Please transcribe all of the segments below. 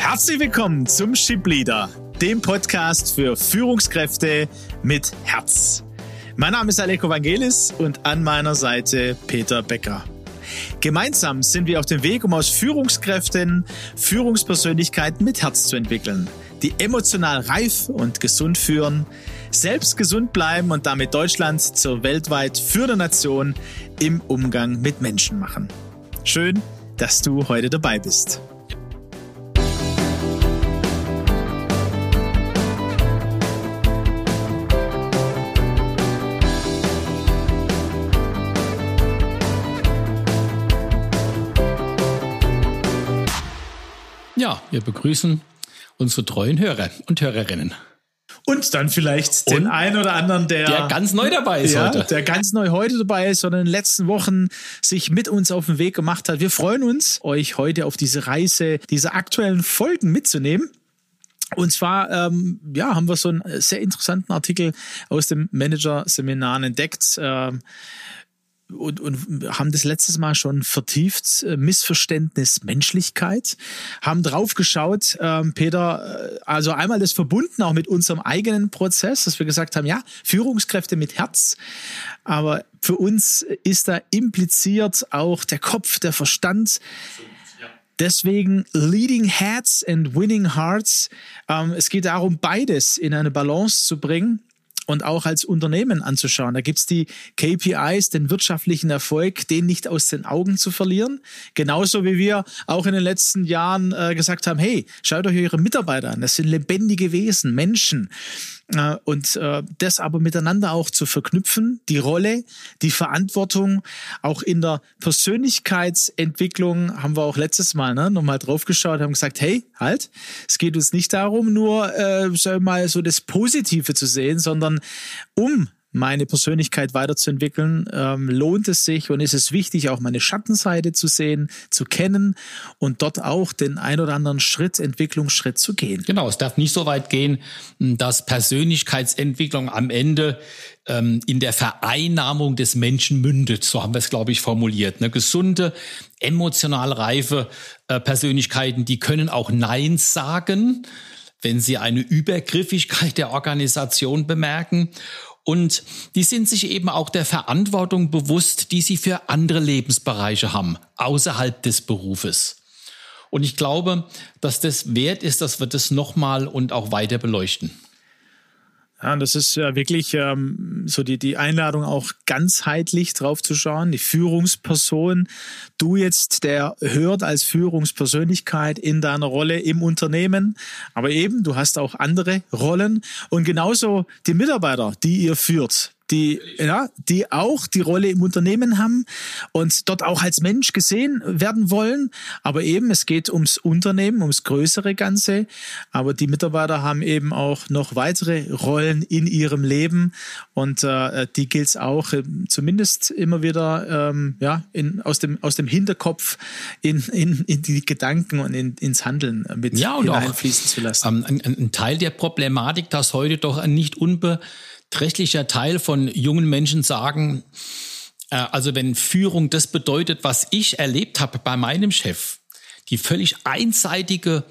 Herzlich willkommen zum Ship Leader, dem Podcast für Führungskräfte mit Herz. Mein Name ist Aleko Vangelis und an meiner Seite Peter Becker. Gemeinsam sind wir auf dem Weg, um aus Führungskräften Führungspersönlichkeiten mit Herz zu entwickeln, die emotional reif und gesund führen, selbst gesund bleiben und damit Deutschland zur weltweit führenden Nation im Umgang mit Menschen machen. Schön, dass du heute dabei bist. Ja, wir begrüßen unsere treuen Hörer und Hörerinnen. Und dann vielleicht den einen oder anderen, der, der ganz neu dabei ist ja, heute. Der ganz neu heute dabei ist, sondern in den letzten Wochen sich mit uns auf den Weg gemacht hat. Wir freuen uns, euch heute auf diese Reise, diese aktuellen Folgen mitzunehmen. Und zwar, ähm, ja, haben wir so einen sehr interessanten Artikel aus dem Manager-Seminar entdeckt. Ähm, und, und haben das letztes Mal schon vertieft, äh, Missverständnis Menschlichkeit, haben drauf geschaut, ähm, Peter, äh, also einmal das verbunden auch mit unserem eigenen Prozess, dass wir gesagt haben, ja, Führungskräfte mit Herz, aber für uns ist da impliziert auch der Kopf, der Verstand. Deswegen Leading Heads and Winning Hearts. Ähm, es geht darum, beides in eine Balance zu bringen und auch als Unternehmen anzuschauen. Da gibt's die KPIs, den wirtschaftlichen Erfolg, den nicht aus den Augen zu verlieren. Genauso wie wir auch in den letzten Jahren äh, gesagt haben, hey, schaut euch eure Mitarbeiter an. Das sind lebendige Wesen, Menschen. Äh, und äh, das aber miteinander auch zu verknüpfen, die Rolle, die Verantwortung, auch in der Persönlichkeitsentwicklung haben wir auch letztes Mal ne, nochmal drauf geschaut, haben gesagt, hey, halt, es geht uns nicht darum, nur äh, mal so das Positive zu sehen, sondern um meine Persönlichkeit weiterzuentwickeln, ähm, lohnt es sich und ist es wichtig, auch meine Schattenseite zu sehen, zu kennen und dort auch den ein oder anderen Schritt, Entwicklungsschritt zu gehen. Genau, es darf nicht so weit gehen, dass Persönlichkeitsentwicklung am Ende ähm, in der Vereinnahmung des Menschen mündet. So haben wir es, glaube ich, formuliert. Eine gesunde, emotional reife äh, Persönlichkeiten, die können auch Nein sagen, wenn sie eine Übergriffigkeit der Organisation bemerken und die sind sich eben auch der Verantwortung bewusst, die sie für andere Lebensbereiche haben, außerhalb des Berufes. Und ich glaube, dass das wert ist, dass wir das nochmal und auch weiter beleuchten. Ja, das ist ja wirklich ähm, so die, die Einladung, auch ganzheitlich drauf zu schauen. Die Führungsperson, du jetzt, der hört als Führungspersönlichkeit in deiner Rolle im Unternehmen, aber eben, du hast auch andere Rollen und genauso die Mitarbeiter, die ihr führt die, ja, die auch die Rolle im Unternehmen haben und dort auch als Mensch gesehen werden wollen. Aber eben, es geht ums Unternehmen, ums größere Ganze. Aber die Mitarbeiter haben eben auch noch weitere Rollen in ihrem Leben und äh, die gilt es auch äh, zumindest immer wieder ähm, ja, in, aus, dem, aus dem Hinterkopf in, in, in die Gedanken und in, ins Handeln mit ja, und auch, zu lassen. Ähm, ein, ein Teil der Problematik, dass heute doch nicht unbe beträchtlicher Teil von jungen Menschen sagen, äh, also wenn Führung das bedeutet, was ich erlebt habe bei meinem Chef, die völlig einseitige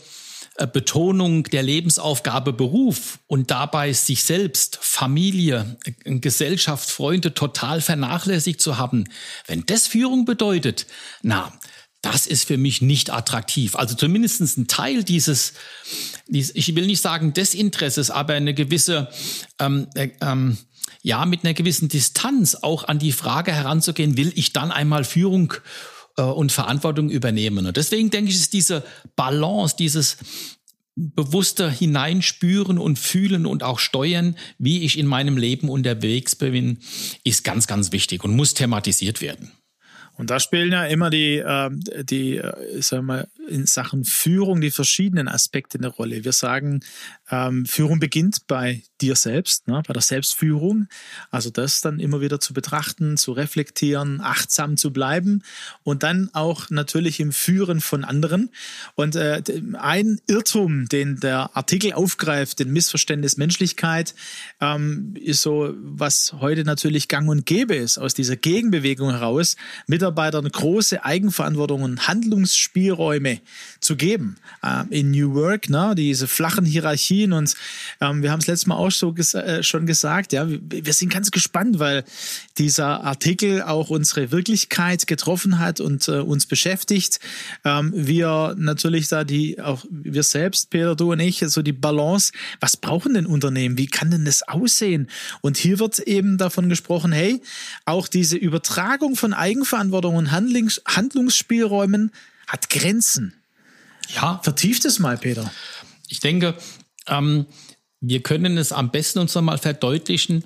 äh, Betonung der Lebensaufgabe Beruf und dabei sich selbst, Familie, äh, Gesellschaft, Freunde total vernachlässigt zu haben, wenn das Führung bedeutet, na, das ist für mich nicht attraktiv. Also zumindest ein Teil dieses, ich will nicht sagen Desinteresses, aber eine gewisse, ähm, äh, ähm, ja, mit einer gewissen Distanz auch an die Frage heranzugehen, will ich dann einmal Führung äh, und Verantwortung übernehmen? Und deswegen denke ich, ist diese Balance, dieses bewusster hineinspüren und fühlen und auch steuern, wie ich in meinem Leben unterwegs bin, ist ganz, ganz wichtig und muss thematisiert werden. Und da spielen ja immer die, äh, die, äh, sagen wir, in Sachen Führung die verschiedenen Aspekte eine Rolle. Wir sagen, ähm, Führung beginnt bei dir selbst, ne, bei der Selbstführung. Also das dann immer wieder zu betrachten, zu reflektieren, achtsam zu bleiben und dann auch natürlich im Führen von anderen. Und äh, ein Irrtum, den der Artikel aufgreift, den Missverständnis Menschlichkeit, ähm, ist so, was heute natürlich gang und gäbe ist, aus dieser Gegenbewegung heraus. Mitarbeiter Mitarbeitern große Eigenverantwortung und Handlungsspielräume zu geben. Äh, in New Work, ne, diese flachen Hierarchien und ähm, wir haben es letztes Mal auch so ges äh, schon gesagt, ja, wir, wir sind ganz gespannt, weil dieser Artikel auch unsere Wirklichkeit getroffen hat und äh, uns beschäftigt. Ähm, wir natürlich da die, auch wir selbst, Peter, du und ich, so die Balance, was brauchen denn Unternehmen? Wie kann denn das aussehen? Und hier wird eben davon gesprochen, hey, auch diese Übertragung von Eigenverantwortung und Handlungs Handlungsspielräumen hat Grenzen. Ja. Vertieft es mal, Peter. Ich denke, ähm, wir können es am besten uns nochmal verdeutlichen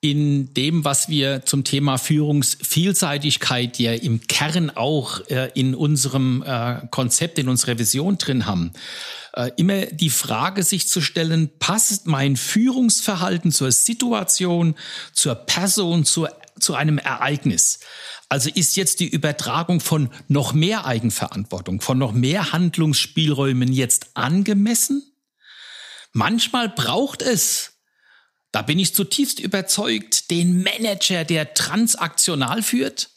in dem, was wir zum Thema Führungsvielseitigkeit ja im Kern auch äh, in unserem äh, Konzept, in unserer Vision drin haben. Äh, immer die Frage sich zu stellen, passt mein Führungsverhalten zur Situation, zur Person, zur, zu einem Ereignis? Also ist jetzt die Übertragung von noch mehr Eigenverantwortung, von noch mehr Handlungsspielräumen jetzt angemessen? Manchmal braucht es, da bin ich zutiefst überzeugt, den Manager, der transaktional führt.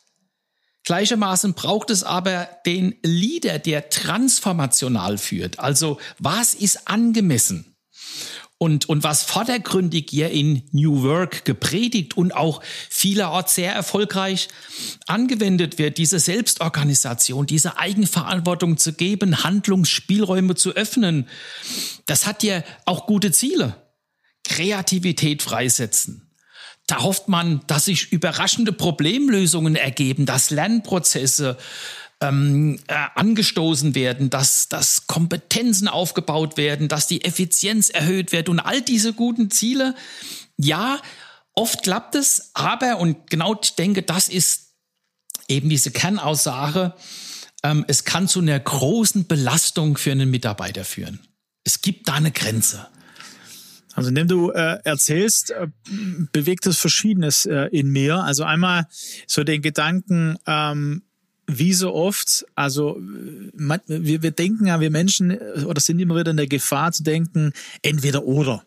Gleichermaßen braucht es aber den Leader, der transformational führt. Also was ist angemessen? und, und was vordergründig hier in New Work gepredigt und auch vielerorts sehr erfolgreich angewendet wird, diese Selbstorganisation, diese Eigenverantwortung zu geben, Handlungsspielräume zu öffnen, das hat ja auch gute Ziele. Kreativität freisetzen. Da hofft man, dass sich überraschende Problemlösungen ergeben, dass Lernprozesse ähm, äh, angestoßen werden, dass, dass Kompetenzen aufgebaut werden, dass die Effizienz erhöht wird und all diese guten Ziele. Ja, oft klappt es, aber, und genau ich denke, das ist eben diese Kernaussage, ähm, es kann zu einer großen Belastung für einen Mitarbeiter führen. Es gibt da eine Grenze. Also, indem du äh, erzählst, äh, bewegt es Verschiedenes äh, in mir. Also einmal so den Gedanken, ähm, wie so oft, also man, wir, wir denken ja, wir Menschen äh, oder sind immer wieder in der Gefahr zu denken, entweder oder.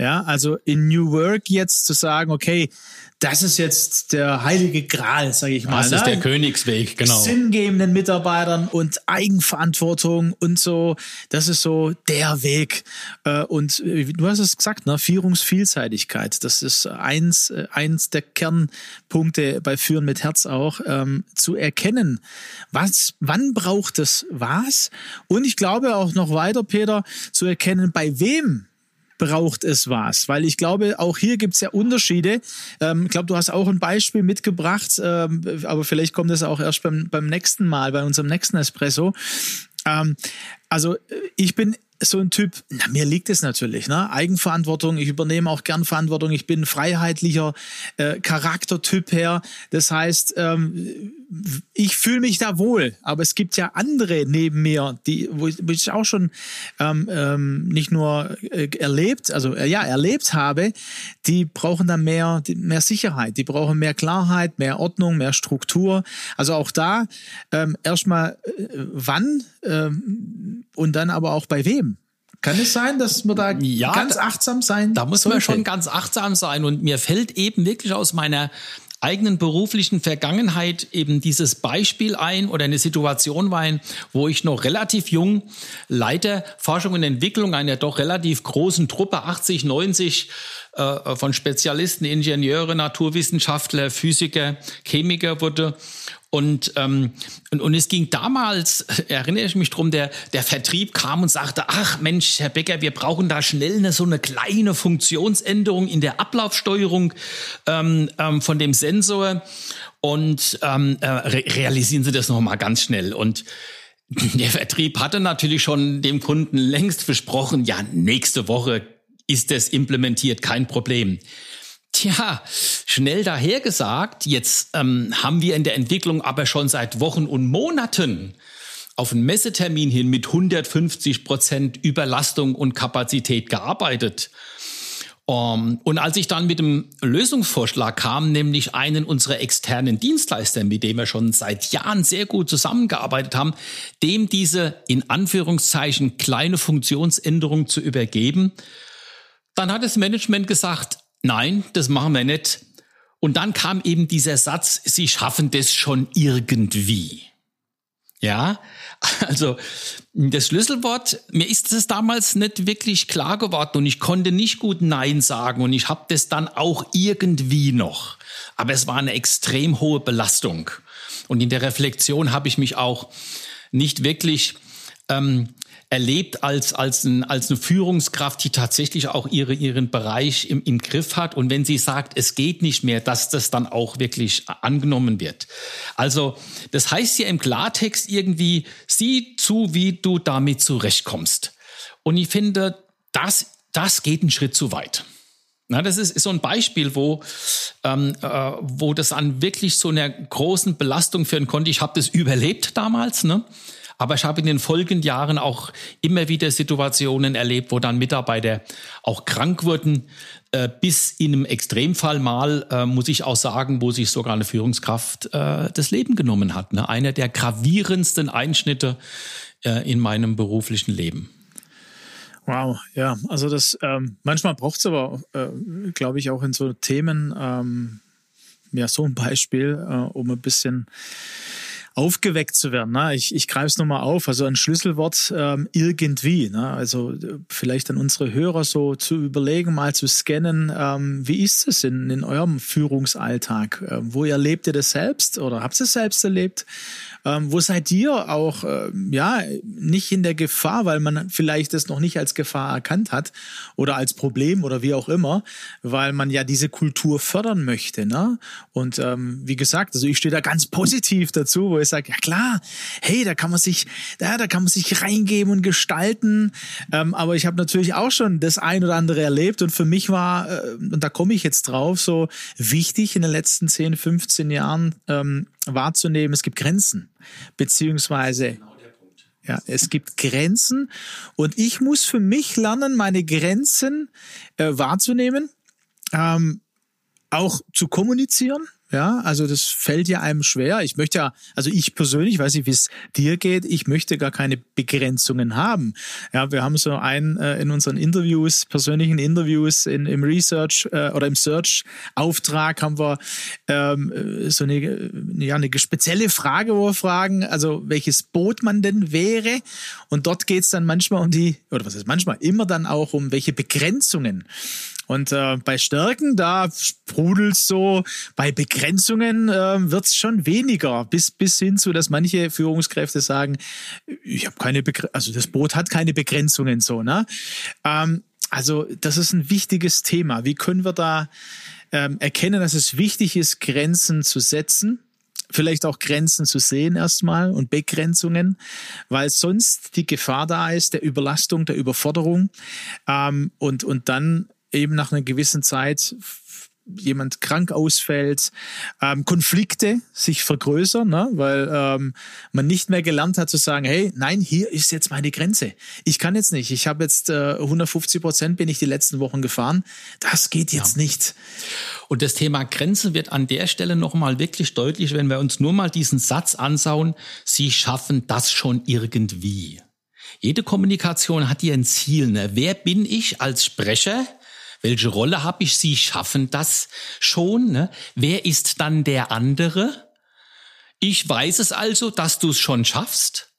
Ja, also in New Work jetzt zu sagen, okay, das ist jetzt der heilige Gral, sage ich mal. Das ist ne? der Königsweg, genau. Sinngebenden Mitarbeitern und Eigenverantwortung und so. Das ist so der Weg. Äh, und äh, du hast es gesagt, ne? Führungsvielseitigkeit. Das ist eins, eins der Kernpunkte bei Führen mit Herz auch, ähm, zu erkennen, was, wann braucht es was? Und ich glaube auch noch weiter, Peter, zu erkennen, bei wem braucht es was? Weil ich glaube, auch hier gibt es ja Unterschiede. Ähm, ich glaube, du hast auch ein Beispiel mitgebracht, ähm, aber vielleicht kommt es auch erst beim, beim nächsten Mal, bei unserem nächsten Espresso. Ähm, also ich bin so ein Typ, na, mir liegt es natürlich, ne? Eigenverantwortung, ich übernehme auch gern Verantwortung, ich bin ein freiheitlicher äh, Charaktertyp her. Das heißt, ähm, ich fühle mich da wohl, aber es gibt ja andere neben mir, die, wo ich, wo ich auch schon ähm, ähm, nicht nur äh, erlebt, also äh, ja, erlebt habe, die brauchen dann mehr, mehr Sicherheit, die brauchen mehr Klarheit, mehr Ordnung, mehr Struktur. Also auch da ähm, erstmal äh, wann ähm, und dann aber auch bei wem. Kann es sein, dass man da ja, ganz achtsam sein Da muss man schon ganz achtsam sein. Und mir fällt eben wirklich aus meiner eigenen beruflichen Vergangenheit eben dieses Beispiel ein oder eine Situation ein, wo ich noch relativ jung Leiter Forschung und Entwicklung einer doch relativ großen Truppe, 80, 90 äh, von Spezialisten, Ingenieure, Naturwissenschaftler, Physiker, Chemiker wurde und, ähm, und, und es ging damals, erinnere ich mich drum, der, der Vertrieb kam und sagte, ach Mensch, Herr Becker, wir brauchen da schnell eine, so eine kleine Funktionsänderung in der Ablaufsteuerung ähm, ähm, von dem Sensor und ähm, äh, re realisieren Sie das nochmal ganz schnell. Und der Vertrieb hatte natürlich schon dem Kunden längst versprochen, ja, nächste Woche ist das implementiert, kein Problem. Tja, schnell dahergesagt, jetzt ähm, haben wir in der Entwicklung aber schon seit Wochen und Monaten auf einen Messetermin hin mit 150 Prozent Überlastung und Kapazität gearbeitet. Um, ähm, und als ich dann mit dem Lösungsvorschlag kam, nämlich einen unserer externen Dienstleister, mit dem wir schon seit Jahren sehr gut zusammengearbeitet haben, dem diese in Anführungszeichen kleine Funktionsänderung zu übergeben, dann hat das Management gesagt, nein, das machen wir nicht. Und dann kam eben dieser Satz, Sie schaffen das schon irgendwie. Ja, also das Schlüsselwort, mir ist es damals nicht wirklich klar geworden und ich konnte nicht gut Nein sagen und ich habe das dann auch irgendwie noch. Aber es war eine extrem hohe Belastung. Und in der Reflexion habe ich mich auch nicht wirklich ähm, erlebt als, als, ein, als eine Führungskraft, die tatsächlich auch ihre, ihren Bereich im, im Griff hat. Und wenn sie sagt, es geht nicht mehr, dass das dann auch wirklich angenommen wird. Also das heißt ja im Klartext irgendwie, sieh zu, wie du damit zurechtkommst. Und ich finde, das, das geht einen Schritt zu weit. Na, das ist, ist so ein Beispiel, wo, ähm, äh, wo das an wirklich so einer großen Belastung führen konnte. Ich habe das überlebt damals, ne? Aber ich habe in den folgenden Jahren auch immer wieder Situationen erlebt, wo dann Mitarbeiter auch krank wurden, äh, bis in einem Extremfall mal, äh, muss ich auch sagen, wo sich sogar eine Führungskraft äh, das Leben genommen hat. Ne? Einer der gravierendsten Einschnitte in meinem beruflichen Leben. Wow, ja, also das ähm, manchmal braucht es aber, glaube ich, auch in so Themen ähm, ja so ein Beispiel, um ein bisschen aufgeweckt zu werden. Ne? Ich, ich greife es nochmal auf. Also ein Schlüsselwort ähm, irgendwie. Ne? Also äh, vielleicht an unsere Hörer so zu überlegen, mal zu scannen, ähm, wie ist es in, in eurem Führungsalltag? Ähm, wo erlebt ihr das selbst oder habt ihr es selbst erlebt? Ähm, wo seid ihr auch äh, ja nicht in der Gefahr, weil man vielleicht das noch nicht als Gefahr erkannt hat oder als Problem oder wie auch immer, weil man ja diese Kultur fördern möchte. Ne? Und ähm, wie gesagt, also ich stehe da ganz positiv dazu, wo ich sage, ja klar, hey, da kann man sich, da, da kann man sich reingeben und gestalten. Ähm, aber ich habe natürlich auch schon das ein oder andere erlebt und für mich war, äh, und da komme ich jetzt drauf, so wichtig in den letzten 10, 15 Jahren ähm, wahrzunehmen, es gibt Grenzen, beziehungsweise ja, es gibt Grenzen. Und ich muss für mich lernen, meine Grenzen äh, wahrzunehmen, ähm, auch zu kommunizieren, ja, also das fällt ja einem schwer. Ich möchte ja, also ich persönlich, weiß nicht, wie es dir geht, ich möchte gar keine Begrenzungen haben. Ja, wir haben so ein äh, in unseren Interviews, persönlichen Interviews, in, im Research äh, oder im Search-Auftrag haben wir ähm, so eine, ja, eine spezielle Frage, wo wir fragen, also welches Boot man denn wäre. Und dort geht's dann manchmal um die, oder was ist manchmal, immer dann auch um welche Begrenzungen und äh, bei Stärken, da sprudelt so, bei Begrenzungen äh, wird es schon weniger, bis, bis hin zu, dass manche Führungskräfte sagen, ich habe keine Begr also das Boot hat keine Begrenzungen so, ne? Ähm, also das ist ein wichtiges Thema. Wie können wir da ähm, erkennen, dass es wichtig ist, Grenzen zu setzen? vielleicht auch Grenzen zu sehen erstmal und Begrenzungen, weil sonst die Gefahr da ist der Überlastung, der Überforderung ähm, und, und dann eben nach einer gewissen Zeit jemand krank ausfällt, ähm, Konflikte sich vergrößern, ne? weil ähm, man nicht mehr gelernt hat zu sagen, hey, nein, hier ist jetzt meine Grenze. Ich kann jetzt nicht. Ich habe jetzt äh, 150 Prozent bin ich die letzten Wochen gefahren. Das geht jetzt ja. nicht. Und das Thema Grenze wird an der Stelle nochmal wirklich deutlich, wenn wir uns nur mal diesen Satz anschauen, Sie schaffen das schon irgendwie. Jede Kommunikation hat hier ein Ziel. Ne? Wer bin ich als Sprecher? Welche Rolle habe ich? Sie schaffen das schon. Ne? Wer ist dann der andere? Ich weiß es also, dass du es schon schaffst.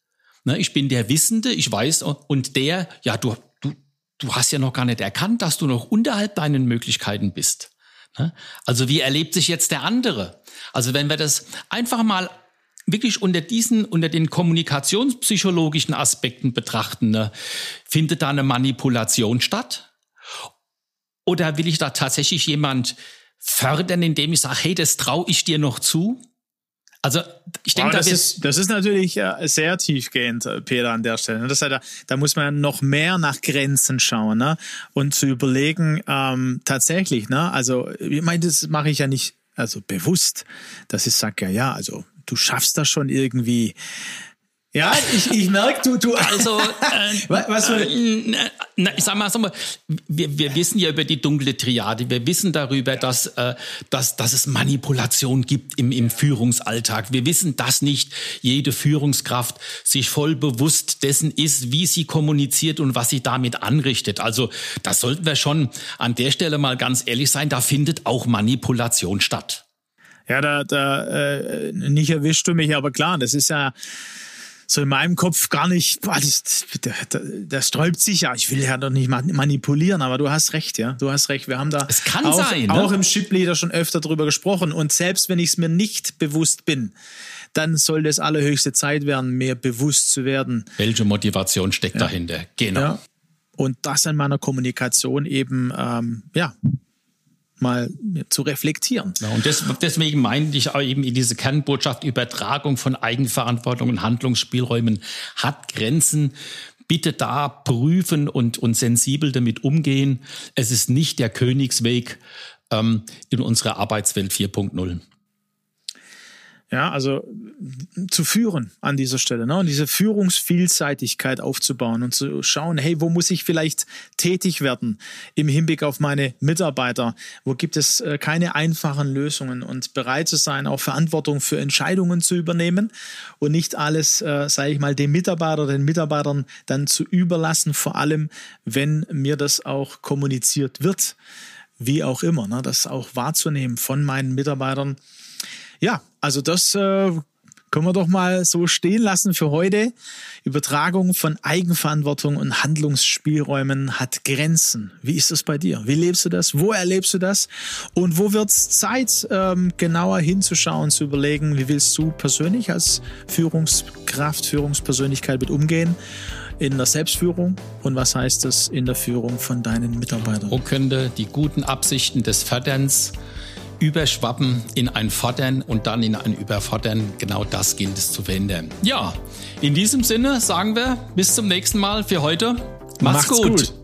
Ne? Ich bin der Wissende, ich weiß, und der, ja, du, du, du hast ja noch gar nicht erkannt, dass du noch unterhalb deinen Möglichkeiten bist. Ne? Also wie erlebt sich jetzt der andere? Also wenn wir das einfach mal wirklich unter diesen, unter den kommunikationspsychologischen Aspekten betrachten, ne, findet da eine Manipulation statt? Oder will ich da tatsächlich jemand fördern, indem ich sage, hey, das traue ich dir noch zu? Also ich denke, wow, das, ist, das ist natürlich äh, sehr tiefgehend, äh, Peter, an der Stelle. Das heißt, da, da muss man noch mehr nach Grenzen schauen ne? und zu überlegen, ähm, tatsächlich, ne? also ich meine, das mache ich ja nicht also bewusst, dass ich sage, ja, ja, also du schaffst das schon irgendwie Ja, ich, ich merke, du, du. Also, äh, was, äh, na, ich sag mal, sag mal wir, wir wissen ja über die dunkle Triade. Wir wissen darüber, dass, äh, dass, dass es Manipulation gibt im, im Führungsalltag. Wir wissen, dass nicht jede Führungskraft sich voll bewusst dessen ist, wie sie kommuniziert und was sie damit anrichtet. Also, da sollten wir schon an der Stelle mal ganz ehrlich sein. Da findet auch Manipulation statt. Ja, da, da äh, nicht erwischst du mich, aber klar, das ist ja so in meinem Kopf gar nicht, boah, das, das, das sträubt sich ja. Ich will ja doch nicht manipulieren, aber du hast recht, ja. Du hast recht. Wir haben da es kann auch, sein, ne? auch im Shipleader schon öfter drüber gesprochen. Und selbst wenn ich es mir nicht bewusst bin, dann soll das allerhöchste Zeit werden, mir bewusst zu werden. Welche Motivation steckt ja. dahinter? Genau. Ja. Und das an meiner Kommunikation eben, ähm, ja, mal zu reflektieren. Ja, und des, deswegen meinte ich auch eben in diese Kernbotschaft, Übertragung von Eigenverantwortung und Handlungsspielräumen hat Grenzen. Bitte da prüfen und, und sensibel damit umgehen. Es ist nicht der Königsweg ähm, in unserer Arbeitswelt 4.0. Ja, also zu führen an dieser Stelle ne? und diese Führungsvielseitigkeit aufzubauen und zu schauen, hey, wo muss ich vielleicht tätig werden im Hinblick auf meine Mitarbeiter? Wo gibt es äh, keine einfachen Lösungen und bereit zu sein, auch Verantwortung für Entscheidungen zu übernehmen und nicht alles, äh, sage ich mal, dem Mitarbeiter, den Mitarbeitern dann zu überlassen, vor allem wenn mir das auch kommuniziert wird, wie auch immer, ne? das auch wahrzunehmen von meinen Mitarbeitern ja, also das äh, können wir doch mal so stehen lassen für heute. Übertragung von Eigenverantwortung und Handlungsspielräumen hat Grenzen. Wie ist das bei dir? Wie lebst du das? Wo erlebst du das? Und wo wird es Zeit, ähm, genauer hinzuschauen, zu überlegen, wie willst du persönlich als Führungskraft, Führungspersönlichkeit mit umgehen? in der Selbstführung und was heißt das in der Führung von deinen Mitarbeitern? Wo könnte die guten Absichten des Förderns Überschwappen in ein Fordern und dann in ein Überfordern. Genau das gilt es zu verhindern. Ja, in diesem Sinne sagen wir bis zum nächsten Mal für heute. Macht's, Macht's gut. gut.